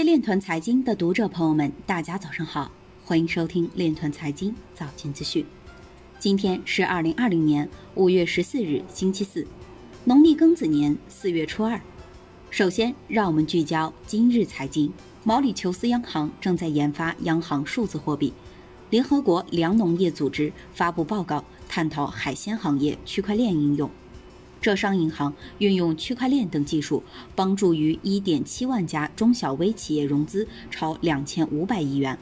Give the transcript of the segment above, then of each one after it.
位链团财经的读者朋友们，大家早上好，欢迎收听链团财经早间资讯。今天是二零二零年五月十四日，星期四，农历庚子年四月初二。首先，让我们聚焦今日财经。毛里求斯央行正在研发央行数字货币。联合国粮农业组织发布报告，探讨海鲜行业区块链应用。浙商银行运用区块链等技术，帮助逾1.7万家中小微企业融资超2500亿元。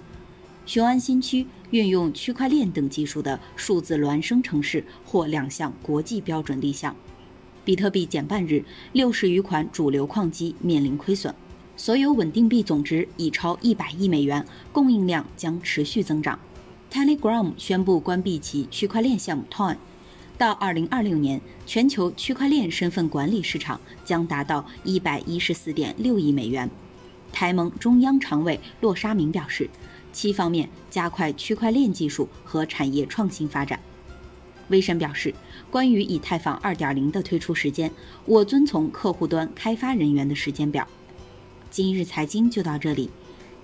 雄安新区运用区块链等技术的数字孪生城市获两项国际标准立项。比特币减半日，六十余款主流矿机面临亏损。所有稳定币总值已超100亿美元，供应量将持续增长。Telegram 宣布关闭其区块链项目 Ton。到二零二六年，全球区块链身份管理市场将达到一百一十四点六亿美元。台盟中央常委骆沙明表示，七方面加快区块链技术和产业创新发展。威神表示，关于以太坊二点零的推出时间，我遵从客户端开发人员的时间表。今日财经就到这里，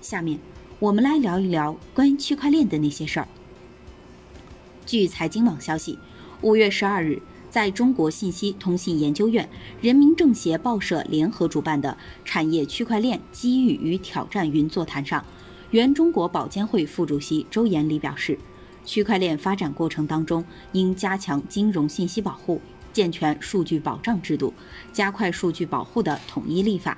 下面我们来聊一聊关于区块链的那些事儿。据财经网消息。五月十二日，在中国信息通信研究院、人民政协报社联合主办的产业区块链机遇与挑战云座谈上，原中国保监会副主席周延礼表示，区块链发展过程当中应加强金融信息保护，健全数据保障制度，加快数据保护的统一立法。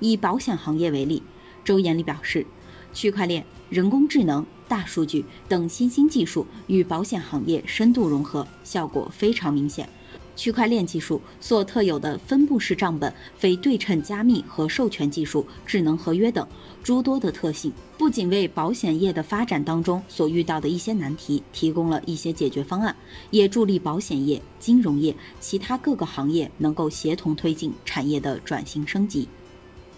以保险行业为例，周延礼表示，区块链、人工智能。大数据等新兴技术与保险行业深度融合，效果非常明显。区块链技术所特有的分布式账本、非对称加密和授权技术、智能合约等诸多的特性，不仅为保险业的发展当中所遇到的一些难题提供了一些解决方案，也助力保险业、金融业其他各个行业能够协同推进产业的转型升级。